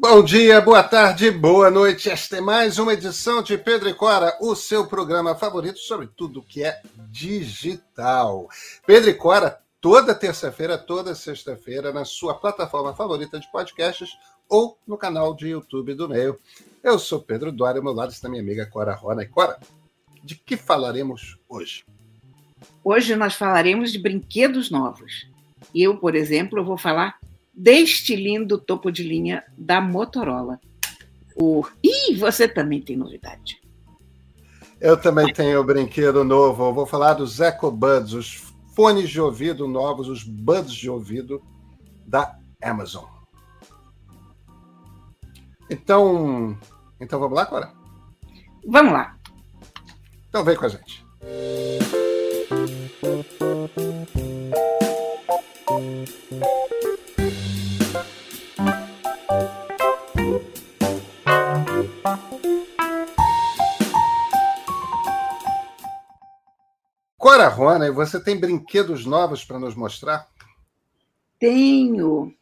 Bom dia, boa tarde, boa noite. Esta é mais uma edição de Pedro e Cora, o seu programa favorito sobre tudo que é digital. Pedro e Cora, toda terça-feira, toda sexta-feira, na sua plataforma favorita de podcasts ou no canal de YouTube do Meio. Eu sou Pedro Duarte, ao meu lado está minha amiga Cora Rona. E Cora, de que falaremos hoje? Hoje nós falaremos de brinquedos novos. Eu, por exemplo, vou falar deste lindo topo de linha da Motorola. O... Ih, você também tem novidade. Eu também tenho brinquedo novo. Eu vou falar dos EcoBuds, os fones de ouvido novos, os buds de ouvido da Amazon. Então, então vamos lá, Cora? Vamos lá. Então vem com a gente. Cora Rona, você tem brinquedos novos para nos mostrar? Tenho.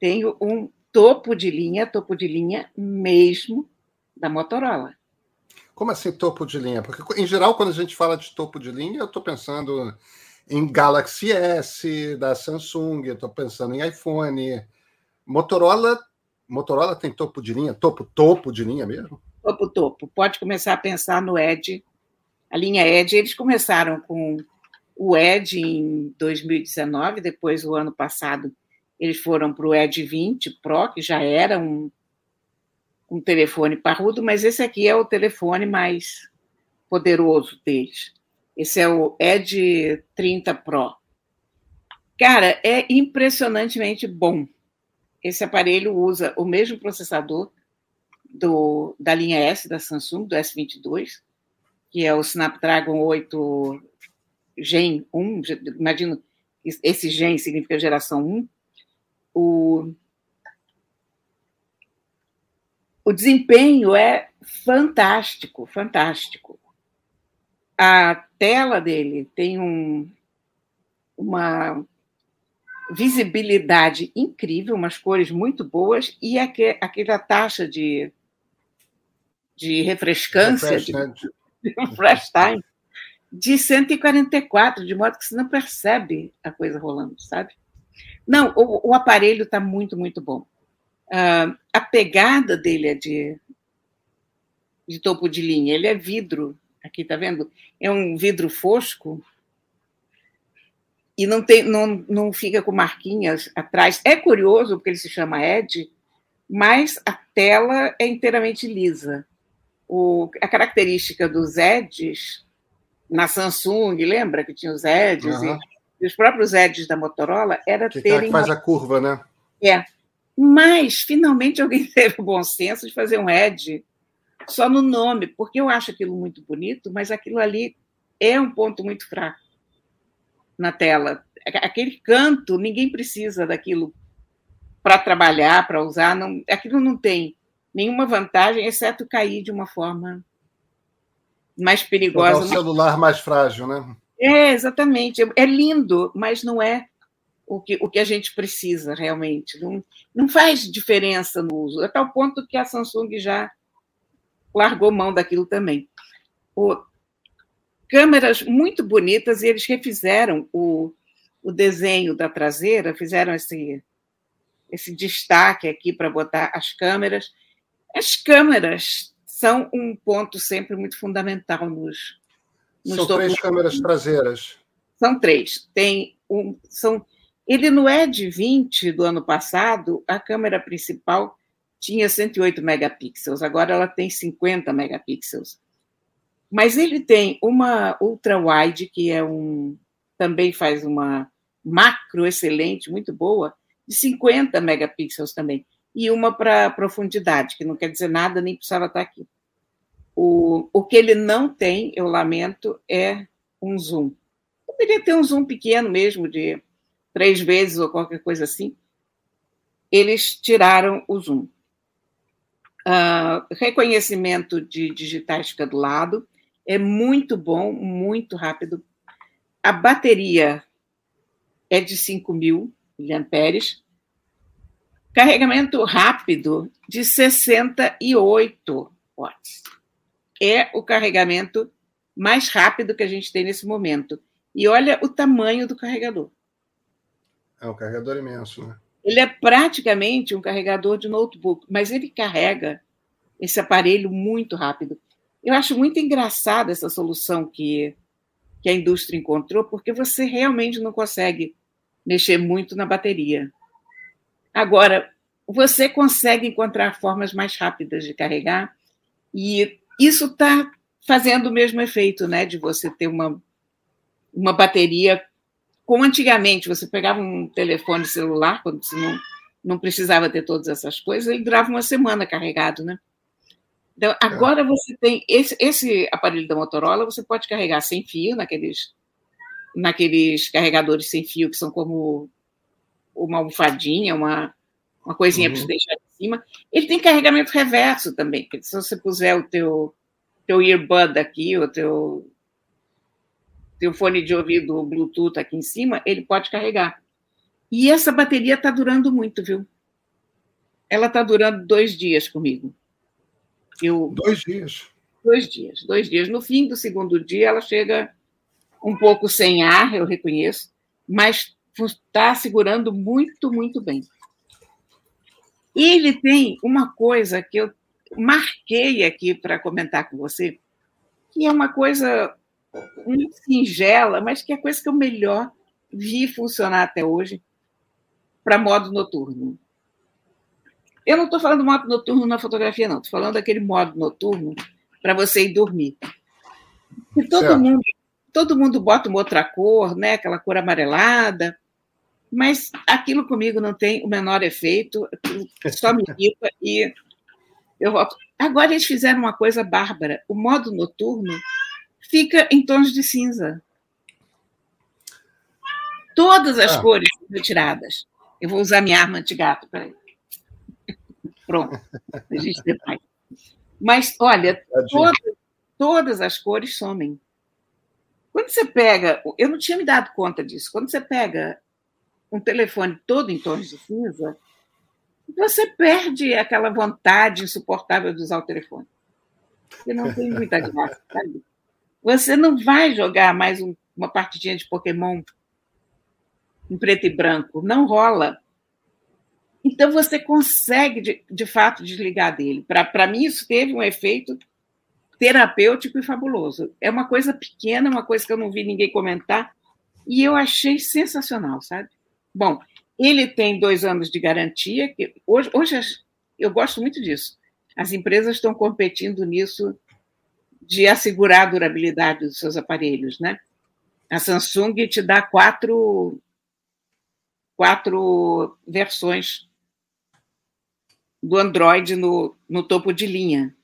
Tenho um topo de linha, topo de linha mesmo da Motorola. Como assim topo de linha? Porque, em geral, quando a gente fala de topo de linha, eu estou pensando em Galaxy S da Samsung, eu estou pensando em iPhone. Motorola, Motorola tem topo de linha? Topo, topo de linha mesmo? Topo, topo. Pode começar a pensar no Edge a linha Edge, eles começaram com o Edge em 2019, depois, o ano passado, eles foram para o Edge 20 Pro, que já era um, um telefone parrudo, mas esse aqui é o telefone mais poderoso deles. Esse é o Edge 30 Pro. Cara, é impressionantemente bom. Esse aparelho usa o mesmo processador do, da linha S da Samsung, do S22, que é o Snapdragon 8 Gen 1, imagino esse Gen significa geração 1, o, o desempenho é fantástico, fantástico. A tela dele tem um, uma visibilidade incrível, umas cores muito boas e aquela taxa de, de refrescância, de, um flash time de 144, de modo que você não percebe a coisa rolando, sabe? Não, o, o aparelho está muito, muito bom. Uh, a pegada dele é de, de topo de linha, ele é vidro, aqui tá vendo? É um vidro fosco e não, tem, não, não fica com marquinhas atrás. É curioso, porque ele se chama Edge, mas a tela é inteiramente lisa o, a característica dos Eds na Samsung, lembra que tinha os Eds uhum. e, e, os próprios Eds da Motorola era que terem faz a curva, né? É. Mas finalmente alguém teve o bom senso de fazer um Ed só no nome, porque eu acho aquilo muito bonito, mas aquilo ali é um ponto muito fraco na tela. Aquele canto, ninguém precisa daquilo para trabalhar, para usar, não, aquilo não tem nenhuma vantagem, exceto cair de uma forma mais perigosa. O celular mais frágil, né? É, exatamente. É lindo, mas não é o que, o que a gente precisa realmente. Não, não faz diferença no uso, a tal ponto que a Samsung já largou mão daquilo também. O, câmeras muito bonitas, e eles refizeram o, o desenho da traseira, fizeram esse, esse destaque aqui para botar as câmeras as câmeras são um ponto sempre muito fundamental nos. nos são três câmeras traseiras. São três. Tem um, são, ele no ED 20 do ano passado, a câmera principal tinha 108 megapixels, agora ela tem 50 megapixels. Mas ele tem uma ultra wide que é um também faz uma macro excelente, muito boa, de 50 megapixels também e uma para profundidade, que não quer dizer nada, nem precisava estar aqui. O, o que ele não tem, eu lamento, é um zoom. Poderia ter um zoom pequeno mesmo, de três vezes ou qualquer coisa assim. Eles tiraram o zoom. Uh, reconhecimento de digitais fica do lado. É muito bom, muito rápido. A bateria é de 5 mil miliamperes carregamento rápido de 68 watts. É o carregamento mais rápido que a gente tem nesse momento. E olha o tamanho do carregador. É um carregador imenso, né? Ele é praticamente um carregador de notebook, mas ele carrega esse aparelho muito rápido. Eu acho muito engraçada essa solução que, que a indústria encontrou, porque você realmente não consegue mexer muito na bateria. Agora, você consegue encontrar formas mais rápidas de carregar, e isso está fazendo o mesmo efeito, né, de você ter uma, uma bateria como antigamente, você pegava um telefone celular, quando você não, não precisava ter todas essas coisas, ele durava uma semana carregado, né? Então, é. agora você tem esse, esse aparelho da Motorola, você pode carregar sem fio, naqueles, naqueles carregadores sem fio que são como uma almofadinha, uma, uma coisinha uhum. para você deixar em cima. Ele tem carregamento reverso também, porque se você puser o teu, teu earbud aqui, o teu tem o fone de ouvido Bluetooth aqui em cima, ele pode carregar. E essa bateria está durando muito, viu? Ela está durando dois dias comigo. Eu, dois dias? Dois dias, dois dias. No fim do segundo dia, ela chega um pouco sem ar, eu reconheço, mas está segurando muito, muito bem. E ele tem uma coisa que eu marquei aqui para comentar com você, que é uma coisa muito singela, mas que é a coisa que eu melhor vi funcionar até hoje para modo noturno. Eu não estou falando modo noturno na fotografia, não. Estou falando daquele modo noturno para você ir dormir. E todo mundo, todo mundo bota uma outra cor, né? Aquela cor amarelada. Mas aquilo comigo não tem o menor efeito, só me irrita e eu volto. Agora eles fizeram uma coisa bárbara. O modo noturno fica em tons de cinza. Todas as ah. cores retiradas. Eu vou usar minha arma antigato, peraí. Pronto, a gente depois. Mas, olha, todas, todas as cores somem. Quando você pega, eu não tinha me dado conta disso, quando você pega um telefone todo em tons de cinza, você perde aquela vontade insuportável de usar o telefone. Você não tem muita graça, sabe? Você não vai jogar mais um, uma partidinha de Pokémon em preto e branco. Não rola. Então você consegue, de, de fato, desligar dele. Para mim, isso teve um efeito terapêutico e fabuloso. É uma coisa pequena, uma coisa que eu não vi ninguém comentar, e eu achei sensacional, sabe? Bom, ele tem dois anos de garantia. Que hoje, hoje eu gosto muito disso. As empresas estão competindo nisso de assegurar a durabilidade dos seus aparelhos, né? A Samsung te dá quatro, quatro versões do Android no, no topo de linha.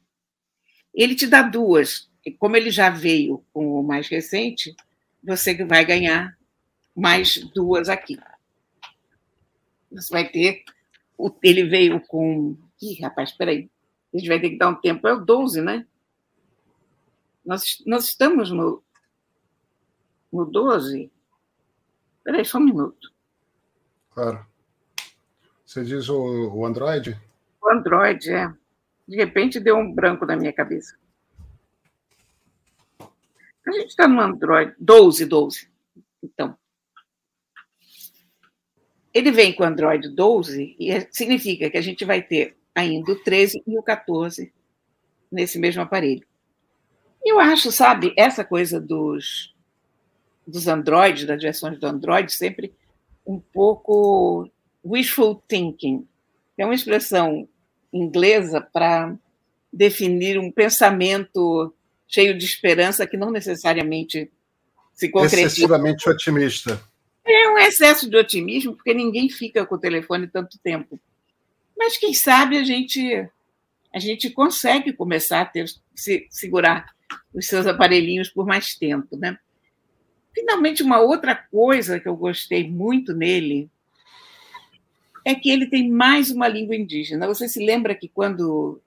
Ele te dá duas. Como ele já veio com o mais recente, você vai ganhar mais duas aqui. Você vai ter. Ele veio com. Ih, rapaz, espera aí. A gente vai ter que dar um tempo. É o 12, né? Nós, nós estamos no, no 12. Espera aí, só um minuto. Claro. Você diz o, o Android? O Android, é. De repente deu um branco na minha cabeça. A gente está no Android 12, 12. Então. Ele vem com o Android 12 e significa que a gente vai ter ainda o 13 e o 14 nesse mesmo aparelho. Eu acho, sabe, essa coisa dos, dos Androids, das versões do Android, sempre um pouco wishful thinking. É uma expressão inglesa para definir um pensamento cheio de esperança que não necessariamente se concretiza. Excessivamente otimista. É um excesso de otimismo, porque ninguém fica com o telefone tanto tempo. Mas quem sabe a gente a gente consegue começar a ter, se, segurar os seus aparelhinhos por mais tempo, né? Finalmente, uma outra coisa que eu gostei muito nele é que ele tem mais uma língua indígena. Você se lembra que quando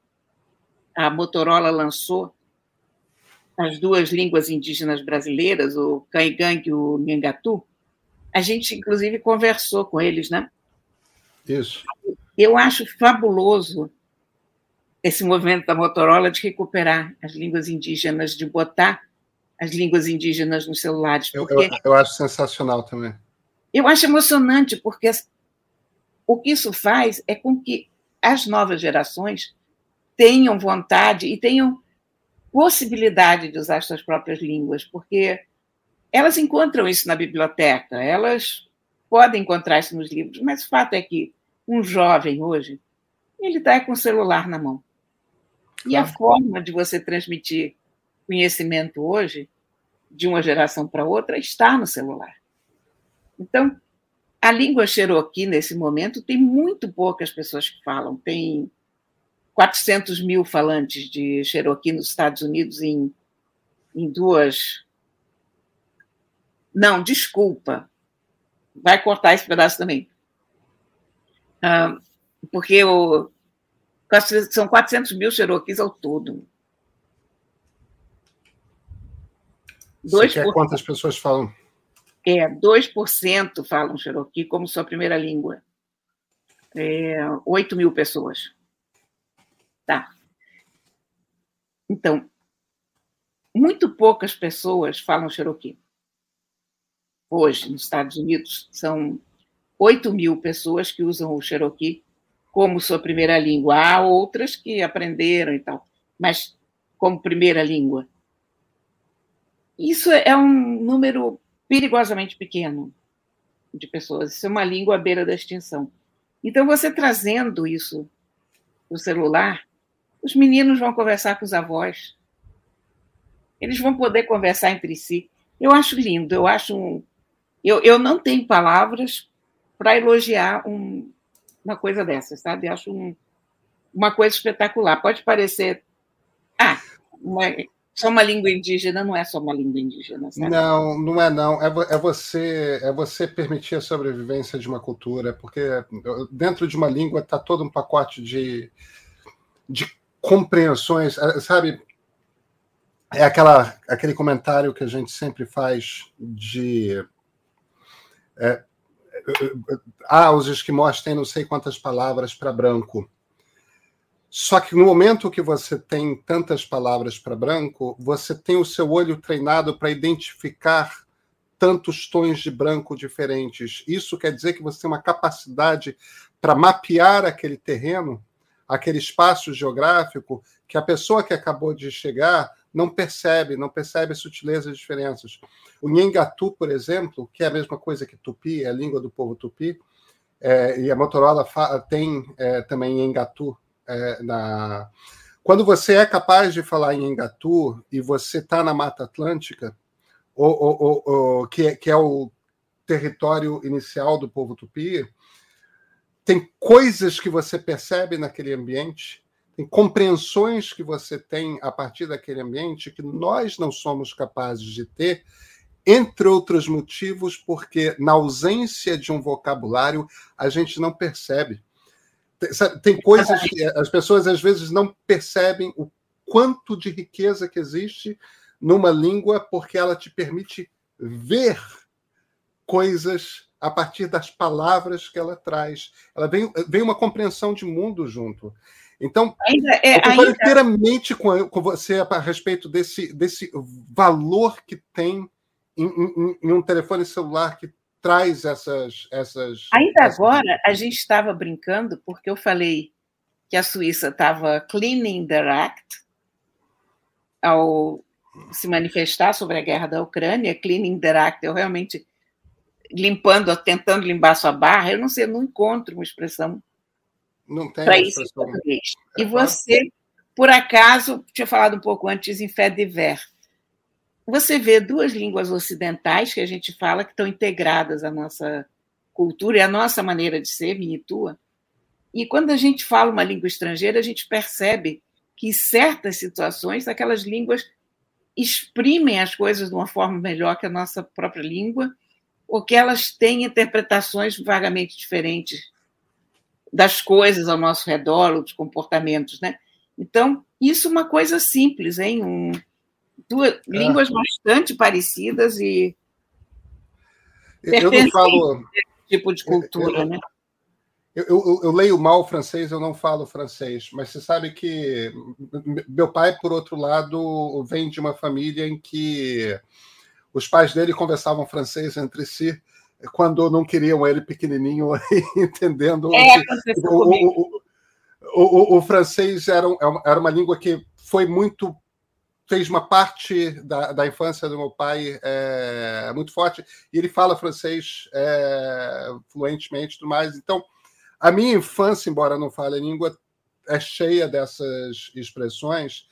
a Motorola lançou as duas línguas indígenas brasileiras, o Caigang e o Nhangatu, a gente, inclusive, conversou com eles, né? Isso. Eu acho fabuloso esse movimento da Motorola de recuperar as línguas indígenas, de botar as línguas indígenas nos celulares. Eu, eu, eu acho sensacional também. Eu acho emocionante, porque o que isso faz é com que as novas gerações tenham vontade e tenham possibilidade de usar suas próprias línguas, porque elas encontram isso na biblioteca, elas podem encontrar isso nos livros, mas o fato é que um jovem hoje, ele está com o celular na mão. E a forma de você transmitir conhecimento hoje, de uma geração para outra, está no celular. Então, a língua Cherokee, nesse momento, tem muito poucas pessoas que falam. Tem 400 mil falantes de Cherokee nos Estados Unidos em, em duas. Não, desculpa. Vai cortar esse pedaço também. Ah, porque o, são 400 mil Cherokees ao todo. Você quer quantas pessoas falam? É, 2% falam Cherokee como sua primeira língua. É, 8 mil pessoas. Tá. Então, muito poucas pessoas falam Cherokee. Hoje, nos Estados Unidos, são 8 mil pessoas que usam o Cherokee como sua primeira língua. Há outras que aprenderam e tal, mas como primeira língua. Isso é um número perigosamente pequeno de pessoas. Isso é uma língua à beira da extinção. Então, você trazendo isso no celular, os meninos vão conversar com os avós. Eles vão poder conversar entre si. Eu acho lindo, eu acho um... eu, eu não tenho palavras para elogiar um, uma coisa dessa, sabe? Eu acho um, uma coisa espetacular. Pode parecer. Ah, uma, só uma língua indígena não é só uma língua indígena. Sabe? Não, não é não. É, é, você é você permitir a sobrevivência de uma cultura, porque dentro de uma língua está todo um pacote de, de compreensões, é, sabe? É aquela, aquele comentário que a gente sempre faz de é, ah, os esquimós têm não sei quantas palavras para branco. Só que no momento que você tem tantas palavras para branco, você tem o seu olho treinado para identificar tantos tons de branco diferentes. Isso quer dizer que você tem uma capacidade para mapear aquele terreno, aquele espaço geográfico, que a pessoa que acabou de chegar não percebe, não percebe as sutilezas e diferenças. O Nhengatu, por exemplo, que é a mesma coisa que Tupi, é a língua do povo Tupi, é, e a Motorola tem é, também Nhengatu é, na... Quando você é capaz de falar em Engatu e você está na Mata Atlântica, ou, ou, ou, que, é, que é o território inicial do povo tupi, tem coisas que você percebe naquele ambiente, tem compreensões que você tem a partir daquele ambiente que nós não somos capazes de ter, entre outros motivos, porque na ausência de um vocabulário a gente não percebe. Tem, tem coisas que as pessoas às vezes não percebem o quanto de riqueza que existe numa língua, porque ela te permite ver coisas a partir das palavras que ela traz. Ela vem, vem uma compreensão de mundo junto. Então, ainda, é, eu ainda... inteiramente com, com você a, a respeito desse, desse valor que tem em, em, em um telefone celular que traz essas. essas Ainda essas... agora, a gente estava brincando, porque eu falei que a Suíça estava cleaning the act ao se manifestar sobre a guerra da Ucrânia, cleaning the act, eu realmente limpando, tentando limpar sua barra, eu não sei, eu não encontro uma expressão para isso em português. É e você, por acaso, tinha falado um pouco antes em fé de ver você vê duas línguas ocidentais que a gente fala que estão integradas à nossa cultura e à nossa maneira de ser, minha e tua. E quando a gente fala uma língua estrangeira, a gente percebe que em certas situações aquelas línguas exprimem as coisas de uma forma melhor que a nossa própria língua, ou que elas têm interpretações vagamente diferentes das coisas ao nosso redor, dos comportamentos, né? Então, isso é uma coisa simples, hein? Um, duas é. línguas bastante parecidas e eu não falo tipo de cultura, eu, né? eu, eu, eu, leio mal francês, eu não falo francês, mas você sabe que meu pai, por outro lado, vem de uma família em que os pais dele conversavam francês entre si quando não queriam ele pequenininho entendendo. É, o, o, o, francês era, era uma língua que foi muito fez uma parte da, da infância do meu pai é, muito forte e ele fala francês é, fluentemente tudo mais então a minha infância, embora não fale a língua, é cheia dessas expressões.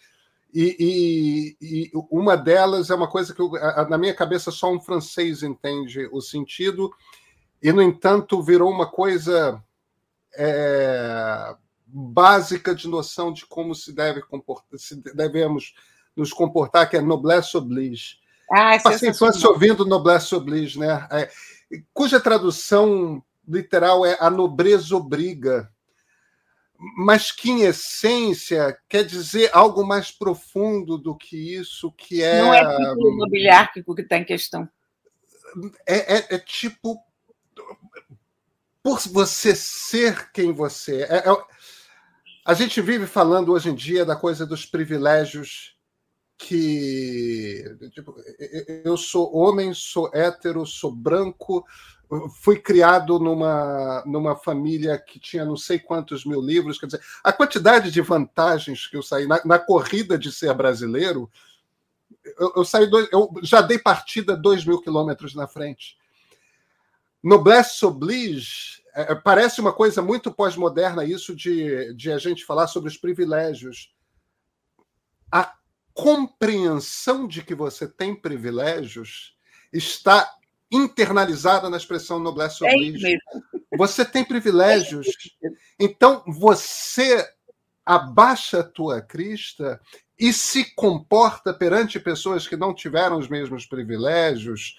E, e, e, uma delas é uma coisa que, eu, na minha cabeça, só um francês entende o sentido, e, no entanto, virou uma coisa é, básica de noção de como se deve comportar, se devemos nos comportar, que é noblesse oblige. Ah, Passei a infância ouvindo noblesse oblige, né? É, cuja tradução literal é a nobreza obriga, mas que em essência quer dizer algo mais profundo do que isso, que é. Não é título nobiliárquico que está em questão. É, é, é, tipo. Por você ser quem você é. é. A gente vive falando hoje em dia da coisa dos privilégios que. Tipo, eu sou homem, sou hétero, sou branco, fui criado numa, numa família que tinha não sei quantos mil livros, quer dizer, a quantidade de vantagens que eu saí na, na corrida de ser brasileiro, eu, eu, saí dois, eu já dei partida dois mil quilômetros na frente. Noblesse oblige é, é, parece uma coisa muito pós-moderna isso de, de a gente falar sobre os privilégios. A compreensão de que você tem privilégios está internalizada na expressão noblesse é oblige. É você tem privilégios. Então, você abaixa a tua crista e se comporta perante pessoas que não tiveram os mesmos privilégios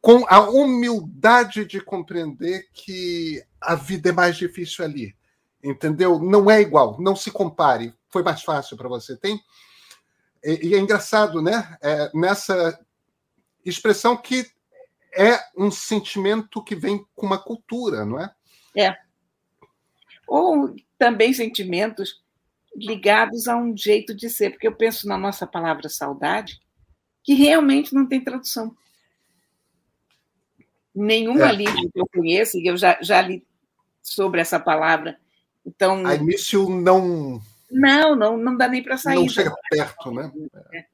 com a humildade de compreender que a vida é mais difícil ali. Entendeu? Não é igual, não se compare. Foi mais fácil para você. Tem e, é engraçado, né? É, nessa expressão que é um sentimento que vem com uma cultura, não é? É. Ou também sentimentos ligados a um jeito de ser, porque eu penso na nossa palavra saudade, que realmente não tem tradução. Nenhuma é. língua que eu conheço, e eu já, já li sobre essa palavra. Então. A início não. Não, não, não dá nem para sair. Não chega perto, né? É.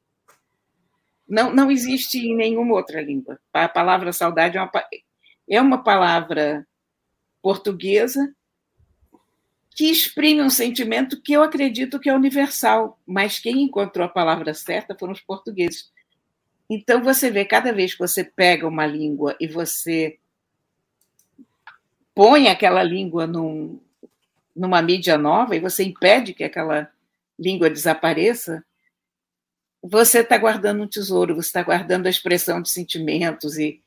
Não, não existe em nenhuma outra língua. A palavra saudade é uma, é uma palavra portuguesa que exprime um sentimento que eu acredito que é universal, mas quem encontrou a palavra certa foram os portugueses. Então você vê, cada vez que você pega uma língua e você põe aquela língua num, numa mídia nova e você impede que aquela língua desapareça, você está guardando um tesouro, você está guardando a expressão de sentimentos e,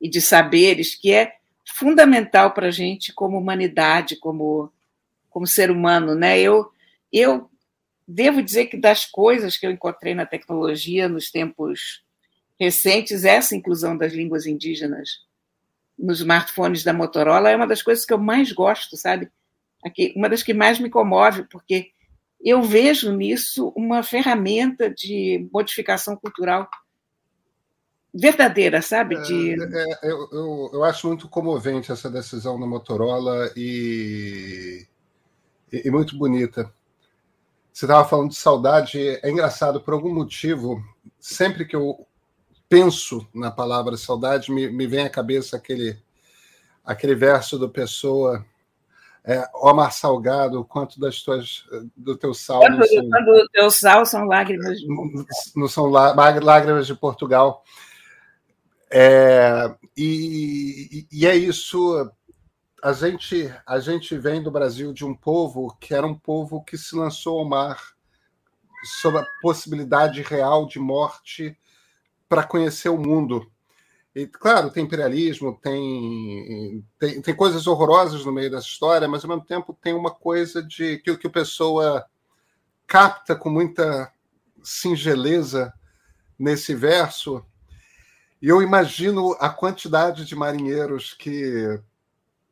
e de saberes, que é fundamental para a gente como humanidade, como, como ser humano. Né? Eu, eu devo dizer que das coisas que eu encontrei na tecnologia nos tempos recentes, essa inclusão das línguas indígenas nos smartphones da Motorola é uma das coisas que eu mais gosto, sabe? Aqui, uma das que mais me comove, porque eu vejo nisso uma ferramenta de modificação cultural verdadeira, sabe? De... É, é, eu, eu, eu, acho muito comovente essa decisão da Motorola e, e, e muito bonita. Você estava falando de saudade, é engraçado, por algum motivo, sempre que eu penso na palavra saudade, me, me vem à cabeça aquele, aquele verso do Pessoa é, Omar Salgado, quanto das tuas, do teu sal. Quando, são, quando o teu sal são lágrimas de Portugal. Não são lágrimas de Portugal. É, e, e, é isso. A gente, a gente vem do Brasil de um povo que era um povo que se lançou ao mar sob a possibilidade real de morte para conhecer o mundo. E, claro, tem imperialismo, tem, tem, tem, coisas horrorosas no meio dessa história, mas ao mesmo tempo tem uma coisa de que, que o pessoa capta com muita singeleza nesse verso. E eu imagino a quantidade de marinheiros que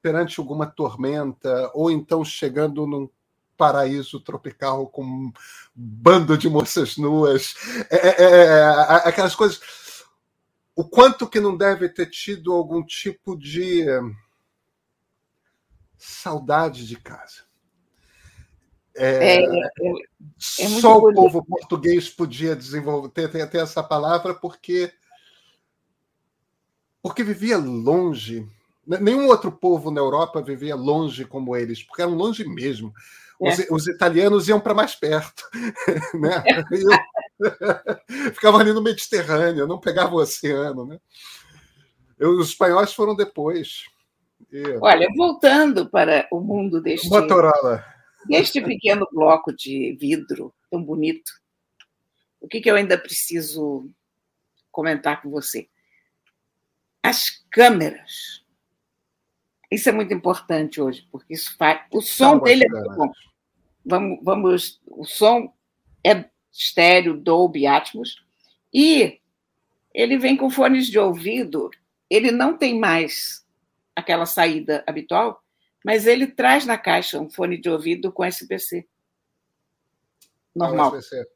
perante alguma tormenta, ou então chegando num paraíso tropical com um bando de moças nuas, é, é, é, é aquelas coisas. O quanto que não deve ter tido algum tipo de saudade de casa. É, é, é, é só o povo português podia desenvolver ter, ter, ter, essa palavra porque porque vivia longe. Nenhum outro povo na Europa vivia longe como eles, porque eram longe mesmo. Os, é. os italianos iam para mais perto, né? Ficavam ali no Mediterrâneo, não pegavam o oceano, né? Os espanhóis foram depois. Olha, voltando para o mundo deste, Motorola. deste pequeno bloco de vidro tão bonito, o que, que eu ainda preciso comentar com você? As câmeras. Isso é muito importante hoje, porque isso faz. O som dele é muito bom. Vamos, vamos, o som é estéreo, Dolby Atmos, e ele vem com fones de ouvido. Ele não tem mais aquela saída habitual, mas ele traz na caixa um fone de ouvido com SBC. Normal. SBC.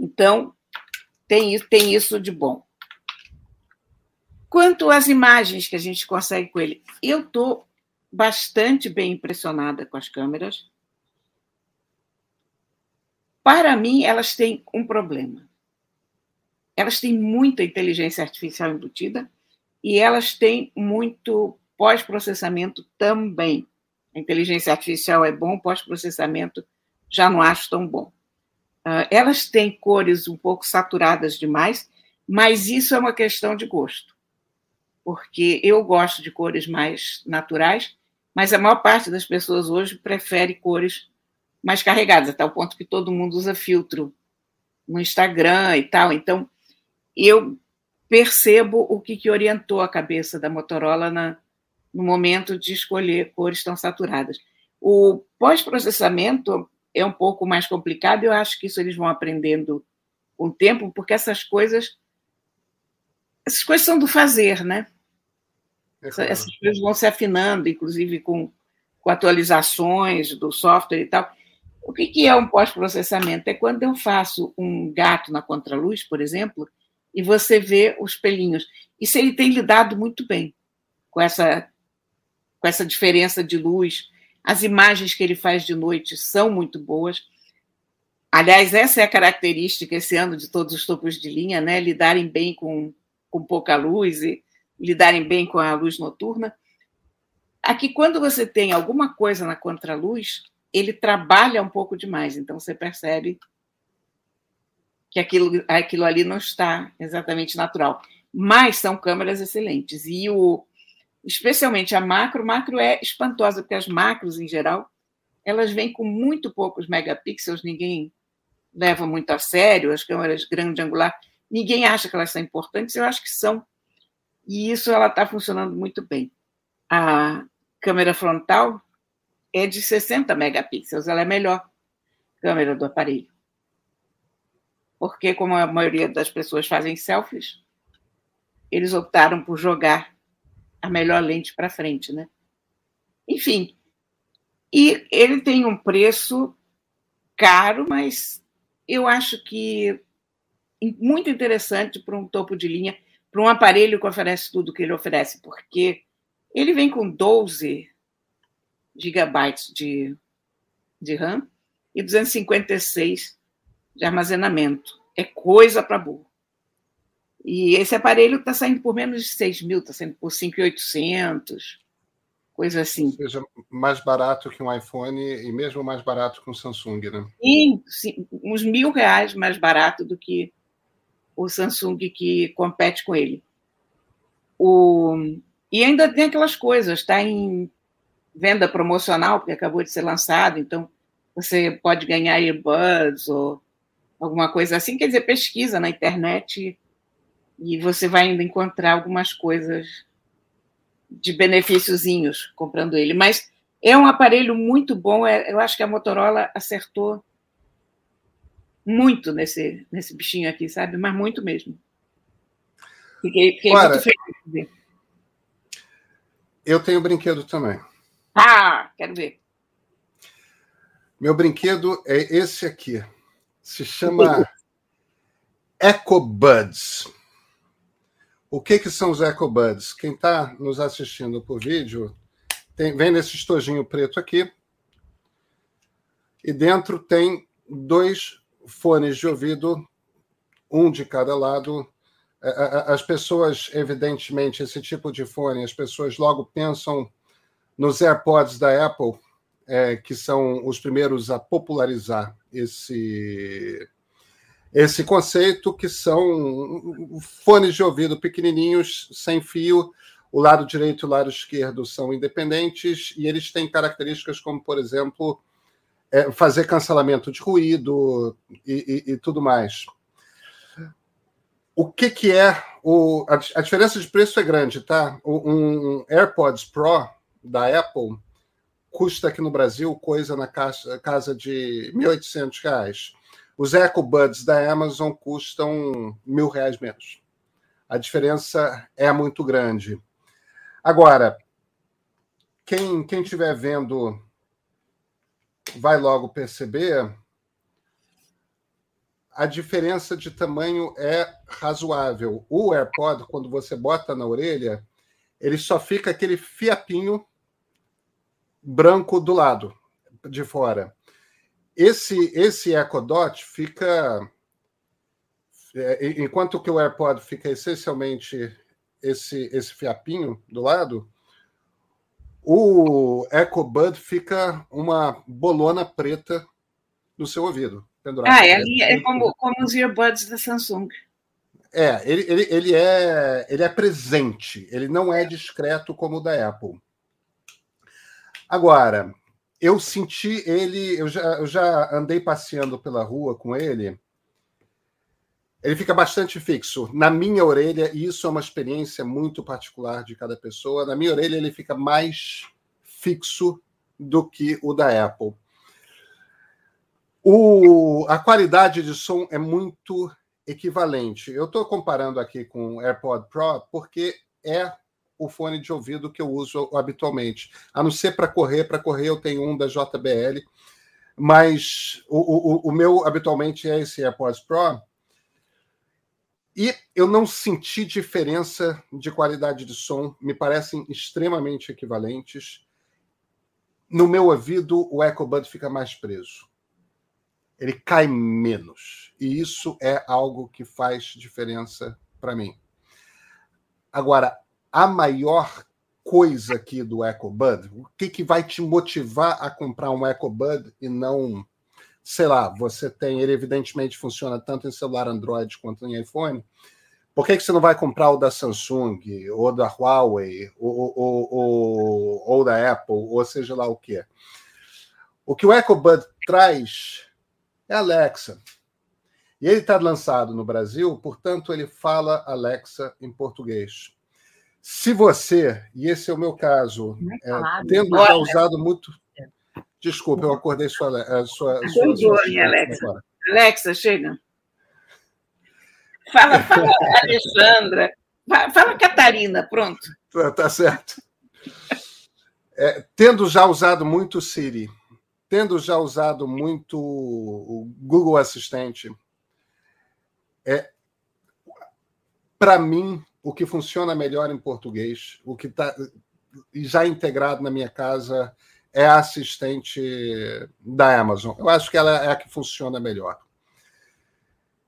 Então, tem, tem isso de bom. Quanto às imagens que a gente consegue com ele, eu estou bastante bem impressionada com as câmeras. Para mim, elas têm um problema. Elas têm muita inteligência artificial embutida e elas têm muito pós-processamento também. A inteligência artificial é bom, pós-processamento já não acho tão bom. Uh, elas têm cores um pouco saturadas demais, mas isso é uma questão de gosto. Porque eu gosto de cores mais naturais, mas a maior parte das pessoas hoje prefere cores mais carregadas, até o ponto que todo mundo usa filtro no Instagram e tal. Então, eu percebo o que, que orientou a cabeça da Motorola na, no momento de escolher cores tão saturadas. O pós-processamento é um pouco mais complicado, eu acho que isso eles vão aprendendo com o tempo, porque essas coisas essas coisas são do fazer, né? É claro. Essas coisas vão se afinando, inclusive com, com atualizações do software e tal. O que, é um pós-processamento? É quando eu faço um gato na contraluz, por exemplo, e você vê os pelinhos. Isso ele tem lidado muito bem com essa, com essa diferença de luz. As imagens que ele faz de noite são muito boas. Aliás, essa é a característica esse ano de todos os topos de linha, né? Lidarem bem com, com pouca luz e lidarem bem com a luz noturna. Aqui, quando você tem alguma coisa na contraluz, ele trabalha um pouco demais, então você percebe que aquilo, aquilo ali não está exatamente natural. Mas são câmeras excelentes. E o, especialmente a macro, macro é espantosa, porque as macros, em geral, elas vêm com muito poucos megapixels, ninguém leva muito a sério, as câmeras grande angular, ninguém acha que elas são importantes, eu acho que são. E isso ela está funcionando muito bem. A câmera frontal é de 60 megapixels, ela é a melhor câmera do aparelho porque, como a maioria das pessoas fazem selfies, eles optaram por jogar a melhor lente para frente, né? Enfim, e ele tem um preço caro, mas eu acho que muito interessante para um topo de linha, para um aparelho que oferece tudo que ele oferece, porque ele vem com 12 gigabytes de, de RAM e 256 de armazenamento. É coisa para burro. E esse aparelho está saindo por menos de 6 mil, está saindo por 5,800, coisa assim. Ou seja, mais barato que um iPhone e mesmo mais barato que um Samsung, né? Sim, sim uns mil reais mais barato do que o Samsung que compete com ele. O... E ainda tem aquelas coisas, está em venda promocional, porque acabou de ser lançado, então você pode ganhar earbuds ou alguma coisa assim. Quer dizer, pesquisa na internet e você vai ainda encontrar algumas coisas de benefíciozinhos comprando ele. Mas é um aparelho muito bom. É, eu acho que a Motorola acertou muito nesse, nesse bichinho aqui, sabe? Mas muito mesmo. Fiquei, fiquei muito feliz. Eu tenho brinquedo também. Ah, quero ver. Meu brinquedo é esse aqui. Se chama EcoBuds. O que, que são os EcoBuds? Quem está nos assistindo por vídeo tem, vem nesse estojinho preto aqui. E dentro tem dois fones de ouvido, um de cada lado. As pessoas, evidentemente, esse tipo de fone, as pessoas logo pensam nos AirPods da Apple, é, que são os primeiros a popularizar esse, esse conceito, que são fones de ouvido pequenininhos, sem fio. O lado direito e o lado esquerdo são independentes e eles têm características como, por exemplo, é, fazer cancelamento de ruído e, e, e, tudo mais. O que, que é o, a, a, diferença de preço é grande, tá? Um, AirPods Pro da Apple custa aqui no Brasil coisa na casa, casa de R$ 1.800. Os EcoBuds da Amazon custam mil reais menos. A diferença é muito grande. Agora, quem quem estiver vendo vai logo perceber, a diferença de tamanho é razoável. O AirPod, quando você bota na orelha, ele só fica aquele fiapinho branco do lado, de fora. Esse esse Echo Dot fica é, enquanto que o AirPod fica essencialmente esse esse fiapinho do lado, o EcoBud fica uma bolona preta no seu ouvido. Ah, é, é como, como os earbuds da Samsung. É, ele, ele, ele, é, ele é presente, ele não é discreto como o da Apple. Agora, eu senti ele, eu já, eu já andei passeando pela rua com ele, ele fica bastante fixo. Na minha orelha, e isso é uma experiência muito particular de cada pessoa, na minha orelha ele fica mais fixo do que o da Apple. O, a qualidade de som é muito equivalente. Eu estou comparando aqui com o AirPod Pro porque é o fone de ouvido que eu uso habitualmente. A não ser para correr, para correr eu tenho um da JBL, mas o, o, o meu habitualmente é esse AirPods Pro e eu não senti diferença de qualidade de som, me parecem extremamente equivalentes. No meu ouvido, o EcoBud fica mais preso. Ele cai menos. E isso é algo que faz diferença para mim. Agora, a maior coisa aqui do EcoBud, o que, que vai te motivar a comprar um EcoBud e não sei lá, você tem, ele evidentemente funciona tanto em celular Android quanto em iPhone. Por que, que você não vai comprar o da Samsung, ou da Huawei, ou, ou, ou, ou da Apple, ou seja lá o que? O que o EcoBud traz é Alexa. E ele está lançado no Brasil, portanto, ele fala Alexa em português. Se você, e esse é o meu caso, é, tendo já usado muito Desculpa, eu acordei sua. A sua, a sua, sua, Alexa. Alexa, chega. Fala, fala Alexandra. Fala Catarina, pronto. Tá, tá certo. É, tendo já usado muito Siri, tendo já usado muito o Google Assistente, é, para mim, o que funciona melhor em português, o que está já integrado na minha casa é a assistente da Amazon. Eu acho que ela é a que funciona melhor.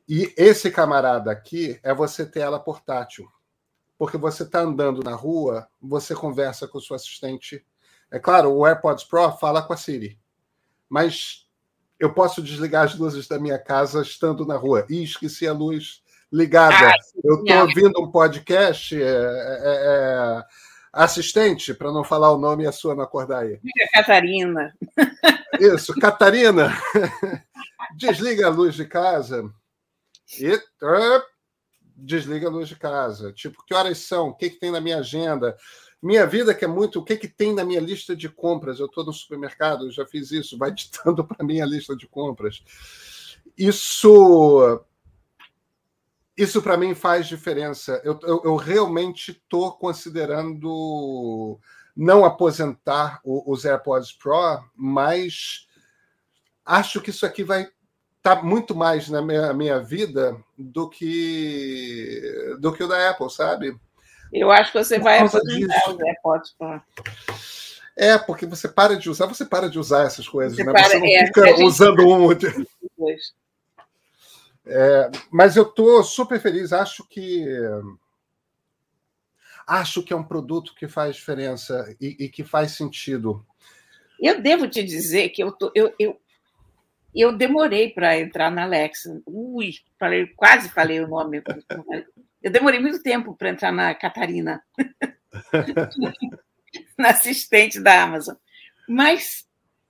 E esse camarada aqui é você ter ela portátil. Porque você está andando na rua, você conversa com o seu assistente. É claro, o AirPods Pro fala com a Siri. Mas eu posso desligar as luzes da minha casa estando na rua. E esqueci a luz ligada. Ah, eu estou ouvindo um podcast. É, é, é assistente, para não falar o nome e a sua não acordar aí. Catarina. Isso, Catarina, desliga a luz de casa e desliga a luz de casa. Tipo, que horas são? O que, que tem na minha agenda? Minha vida que é muito, o que, que tem na minha lista de compras? Eu estou no supermercado, já fiz isso, vai ditando para mim a lista de compras. Isso isso para mim faz diferença. Eu, eu, eu realmente estou considerando não aposentar os AirPods Pro, mas acho que isso aqui vai estar tá muito mais na minha, minha vida do que do que o da Apple, sabe? Eu acho que você vai aposentar os AirPods Pro. É, porque você para de usar, você para de usar essas coisas, você né? Para, você não é, fica gente... usando um. É, mas eu estou super feliz, acho que acho que é um produto que faz diferença e, e que faz sentido. Eu devo te dizer que eu, tô, eu, eu, eu demorei para entrar na Alexa. Ui, falei, quase falei o nome. Eu demorei muito tempo para entrar na Catarina, na assistente da Amazon. Mas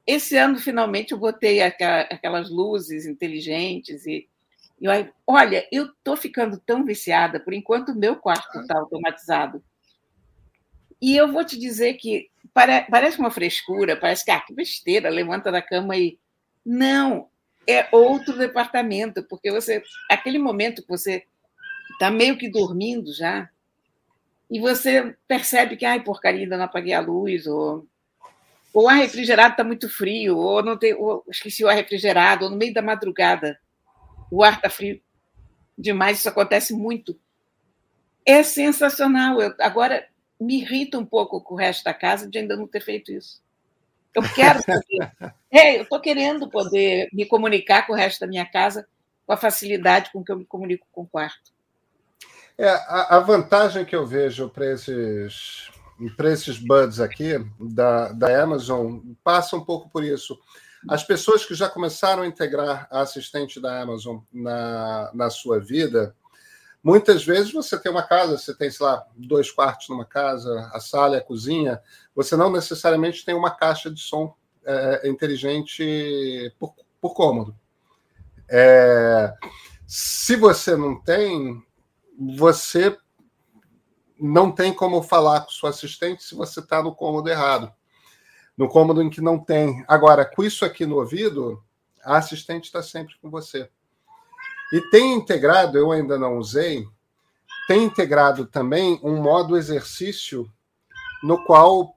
esse ano, finalmente, eu botei aquelas luzes inteligentes e e aí, olha, eu estou ficando tão viciada, por enquanto o meu quarto está automatizado. E eu vou te dizer que pare, parece uma frescura, parece que, ah, que besteira, levanta da cama e. Não, é outro departamento, porque você. Aquele momento que você está meio que dormindo já, e você percebe que, ai, porcaria, ainda não apaguei a luz, ou, ou ar refrigerado está muito frio, ou não tem, ou esqueci o ar refrigerado, ou no meio da madrugada o ar está frio demais, isso acontece muito. É sensacional. Eu, agora, me irrita um pouco com o resto da casa de ainda não ter feito isso. Eu quero poder, é, eu estou querendo poder me comunicar com o resto da minha casa com a facilidade com que eu me comunico com o quarto. É, a, a vantagem que eu vejo para esses, esses buds aqui da, da Amazon passa um pouco por isso. As pessoas que já começaram a integrar a assistente da Amazon na, na sua vida, muitas vezes você tem uma casa, você tem, sei lá, dois quartos numa casa, a sala a cozinha, você não necessariamente tem uma caixa de som é, inteligente por, por cômodo. É, se você não tem, você não tem como falar com sua assistente se você está no cômodo errado no cômodo em que não tem. Agora, com isso aqui no ouvido, a assistente está sempre com você. E tem integrado, eu ainda não usei, tem integrado também um modo exercício no qual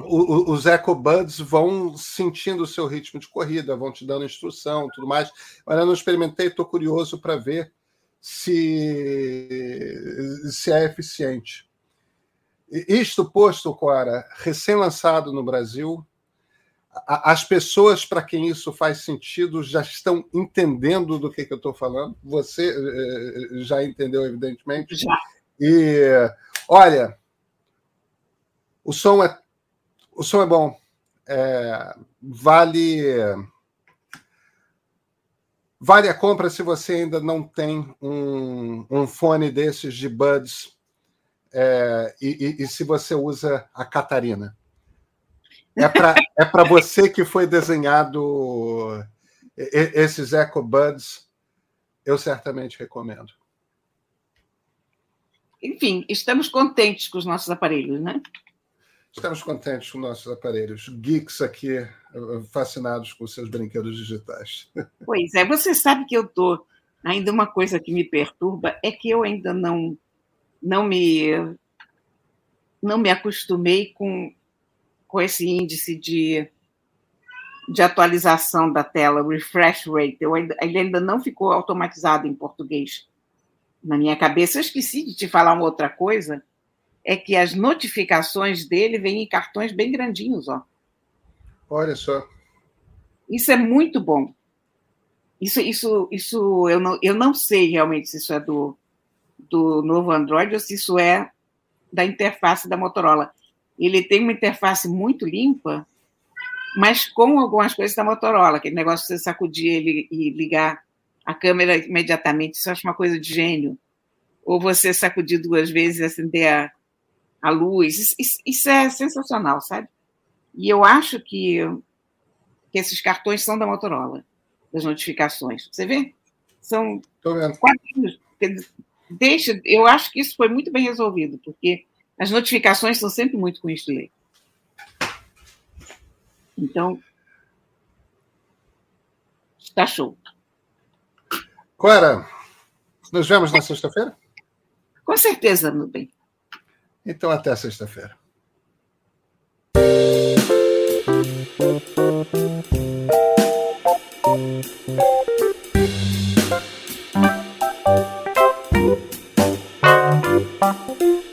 os EcoBuds vão sentindo o seu ritmo de corrida, vão te dando instrução, tudo mais. Olha, não experimentei, estou curioso para ver se, se é eficiente. Isto posto, Cora, recém-lançado no Brasil, as pessoas para quem isso faz sentido já estão entendendo do que, que eu estou falando. Você eh, já entendeu, evidentemente. Já. E olha, o som é o som é bom. É, vale vale a compra se você ainda não tem um, um fone desses de buds é, e, e, e, se você usa a Catarina. É para é você que foi desenhado esses EcoBuds, eu certamente recomendo. Enfim, estamos contentes com os nossos aparelhos, né? Estamos contentes com nossos aparelhos. Geeks aqui, fascinados com seus brinquedos digitais. Pois é, você sabe que eu estou. Ainda uma coisa que me perturba é que eu ainda não não me não me acostumei com, com esse índice de, de atualização da tela, refresh rate. Eu ainda, ele ainda não ficou automatizado em português na minha cabeça. Eu esqueci de te falar uma outra coisa, é que as notificações dele vêm em cartões bem grandinhos, ó. Olha só. Isso é muito bom. Isso, isso, isso eu não, eu não sei realmente se isso é do, do novo Android ou se isso é da interface da Motorola. Ele tem uma interface muito limpa, mas com algumas coisas da Motorola, aquele negócio de você sacudir ele e ligar a câmera imediatamente, isso eu acho uma coisa de gênio. Ou você sacudir duas vezes e acender a, a luz, isso, isso, é sensacional, sabe? E eu acho que, que esses cartões são da Motorola, das notificações. Você vê? São quadrinhos deixa, eu acho que isso foi muito bem resolvido, porque as notificações são sempre muito com isso ler. Então, está show. Clara, nos vemos na sexta-feira? Com certeza, meu bem. Então, até sexta-feira. thank you